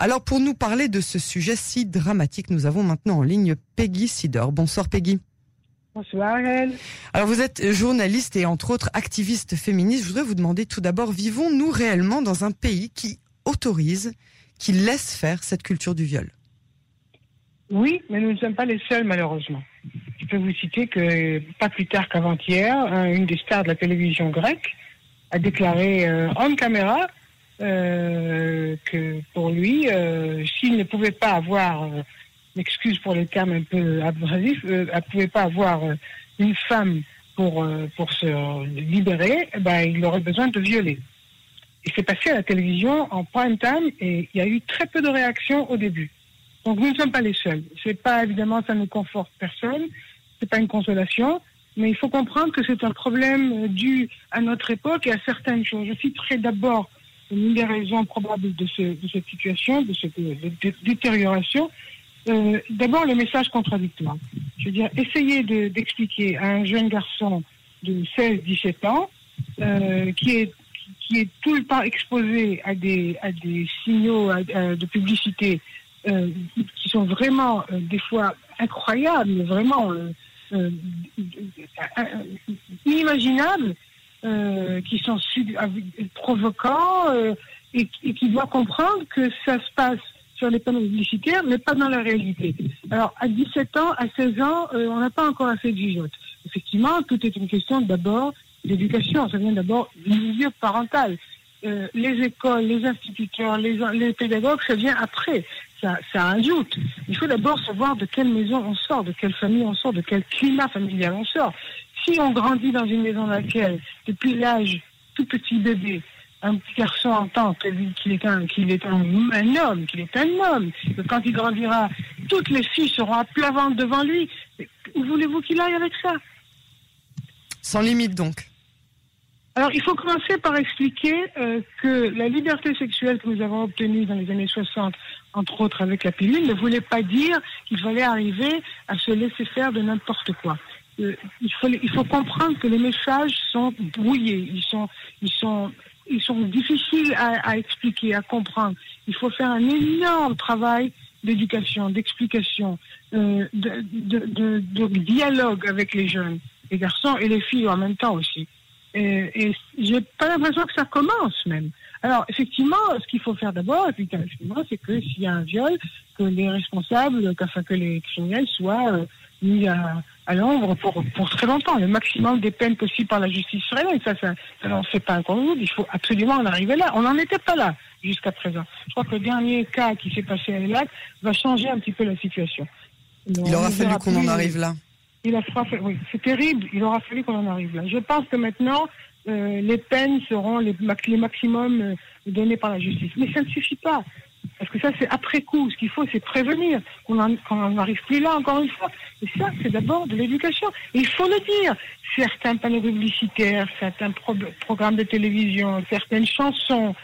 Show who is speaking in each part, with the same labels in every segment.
Speaker 1: Alors pour nous parler de ce sujet si dramatique, nous avons maintenant en ligne Peggy Sidor. Bonsoir Peggy.
Speaker 2: Bonsoir.
Speaker 1: Alors vous êtes journaliste et entre autres activiste féministe. Je voudrais vous demander tout d'abord, vivons-nous réellement dans un pays qui autorise, qui laisse faire cette culture du viol?
Speaker 2: Oui, mais nous ne sommes pas les seuls malheureusement. Je peux vous citer que pas plus tard qu'avant-hier, une des stars de la télévision grecque a déclaré euh, en caméra euh, que pour lui, euh, s'il ne pouvait pas avoir, excuse pour les termes un peu abrasifs, elle ne pouvait pas avoir une femme pour, pour se libérer, eh ben, il aurait besoin de violer. Il s'est passé à la télévision en prime time et il y a eu très peu de réactions au début. Donc nous ne sommes pas les seuls. C'est pas évidemment ça ne conforte personne, c'est pas une consolation, mais il faut comprendre que c'est un problème dû à notre époque et à certaines choses. Je citerai d'abord une des raisons probables de, cette situation, de cette détérioration. Euh, d'abord le message contradictoire. Je veux dire, essayer d'expliquer à un jeune garçon de 16-17 ans euh, qui est qui est tout le temps exposé à des, à des signaux de publicité euh, qui sont vraiment euh, des fois incroyables, vraiment euh, qui sont provoquants et, et, qui doivent comprendre que ça se passe sur les panneaux publicitaires, mais pas dans la réalité. Alors, à 17 ans, à 16 ans, on n'a pas encore assez de gigote. Effectivement, tout est une question d'abord d'éducation. Ça vient d'abord du milieu parental. Euh, les écoles, les instituteurs, les, les, pédagogues, ça vient après. Ça, ça ajoute. Il faut d'abord savoir de quelle maison on sort, de quelle famille on sort, de quel climat familial on sort. Si on grandit dans une maison dans laquelle, depuis l'âge tout petit bébé, un petit garçon entend qu'il est un qu'il est un, un homme, qu'il est un homme, que quand il grandira, toutes les filles seront à plat ventre devant lui. Où voulez-vous qu'il aille avec ça?
Speaker 1: Sans limite donc.
Speaker 2: Alors, il faut commencer par expliquer euh, que la liberté sexuelle que nous avons obtenue dans les années 60, entre autres avec la pilule, ne voulait pas dire qu'il fallait arriver à se laisser faire de n'importe quoi. Euh, il, faut, comprendre que les messages sont brouillés, ils sont, ils sont, ils sont difficiles à, expliquer, à comprendre. Il faut faire un énorme travail d'éducation, d'explication, euh, de, dialogue avec les jeunes, les garçons et les filles en même temps aussi. Et, et j'ai pas l'impression que ça commence même. Alors effectivement, ce qu'il faut faire d'abord, effectivement, c'est que s'il y a un viol, que les responsables, enfin que les criminels soient euh, mis à, à l'ombre pour, pour très longtemps, le maximum des peines possibles par la justice israélienne. Ça, ça, ça fait pas un. Il faut absolument en arriver là. On n'en était pas là jusqu'à présent. Je crois que le dernier cas qui s'est passé à Elat va changer un petit peu la situation.
Speaker 1: Il aura fallu qu'on en arrive là.
Speaker 2: Il a oui, c'est terrible. Il aura fallu qu'on en arrive là. Je pense que maintenant, euh, les peines seront les, les maximums euh, donnés par la justice. Mais ça ne suffit pas. Parce que ça, c'est après coup. Ce qu'il faut, c'est prévenir qu'on n'en arrive plus là, encore une fois. Et ça, c'est d'abord de l'éducation. Et il faut le dire. Certains panneaux publicitaires, certains programmes de télévision, certaines chansons,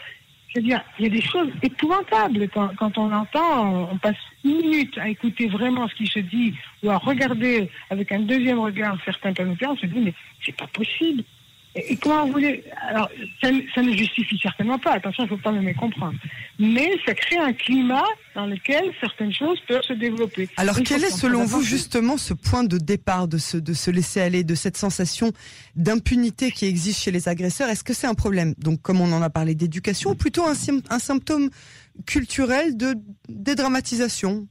Speaker 2: c'est-à-dire, il y a des choses épouvantables quand, on entend, on passe une minute à écouter vraiment ce qui se dit ou à regarder avec un deuxième regard certains panneaux, on se dit mais c'est pas possible. Et, comment vous voulez Alors, ça, ne justifie certainement pas. Attention, il ne faut pas me mécomprendre. Mais ça crée un climat dans lequel certaines choses peuvent se développer.
Speaker 1: Alors, quel est selon vous justement ce point de départ de se, de se laisser aller, de cette sensation d'impunité qui existe chez les agresseurs? Est-ce que c'est un problème? Donc, comme on en a parlé d'éducation, ou plutôt un, un symptôme culturel de dédramatisation?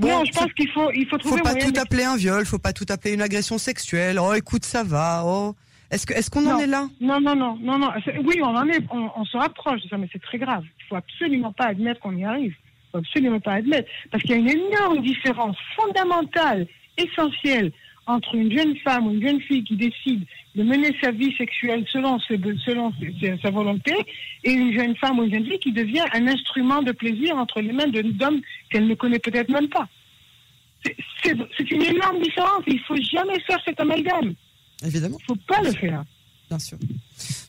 Speaker 2: Bon, je pense qu'il faut, il faut trouver.
Speaker 1: Faut pas tout appeler un viol, faut pas tout appeler une agression sexuelle. Oh, écoute, ça va. Oh, est-ce que, est-ce qu'on en est là?
Speaker 2: Non, non, non, non, non. Oui, on en est, on, se rapproche de ça, mais c'est très grave. Il faut absolument pas admettre qu'on y arrive. Il faut absolument pas admettre, parce qu'il y a une énorme différence fondamentale, essentielle, entre une jeune femme ou une jeune fille qui décide de mener sa vie sexuelle selon, selon sa volonté et une jeune femme ou une jeune fille qui devient un instrument de plaisir entre les mains d'hommes qu'elle ne connaît peut-être même pas. C'est une énorme différence. Il ne faut jamais faire cet amalgame.
Speaker 1: Évidemment.
Speaker 2: Il ne faut pas le faire.
Speaker 1: Bien sûr.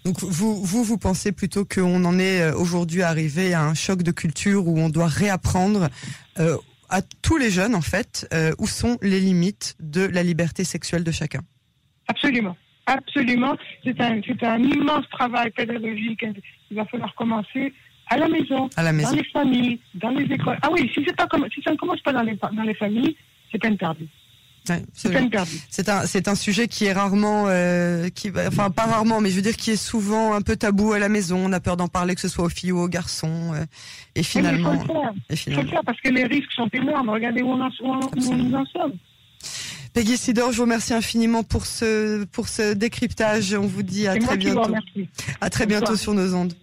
Speaker 1: Donc vous, vous, vous pensez plutôt qu'on en est euh, aujourd'hui arrivé à un choc de culture où on doit réapprendre euh, à tous les jeunes, en fait, euh, où sont les limites de la liberté sexuelle de chacun.
Speaker 2: Absolument. Absolument. C'est un, un immense travail pédagogique. Il va falloir commencer à la maison,
Speaker 1: à la maison.
Speaker 2: dans les familles, dans les écoles. Ah oui, si, pas si ça ne commence pas dans les, dans les familles, c'est.
Speaker 1: Ouais, c'est un c'est un sujet qui est rarement euh, qui enfin pas rarement mais je veux dire qui est souvent un peu tabou à la maison. On a peur d'en parler que ce soit aux filles ou aux garçons euh, et finalement
Speaker 2: il faut le faire. faire parce que les risques sont énormes. Regardez où, on en, où nous en sommes.
Speaker 1: Peggy Sidor, je vous remercie infiniment pour ce pour ce décryptage. On vous dit à très bientôt. À très bientôt sur nos ondes.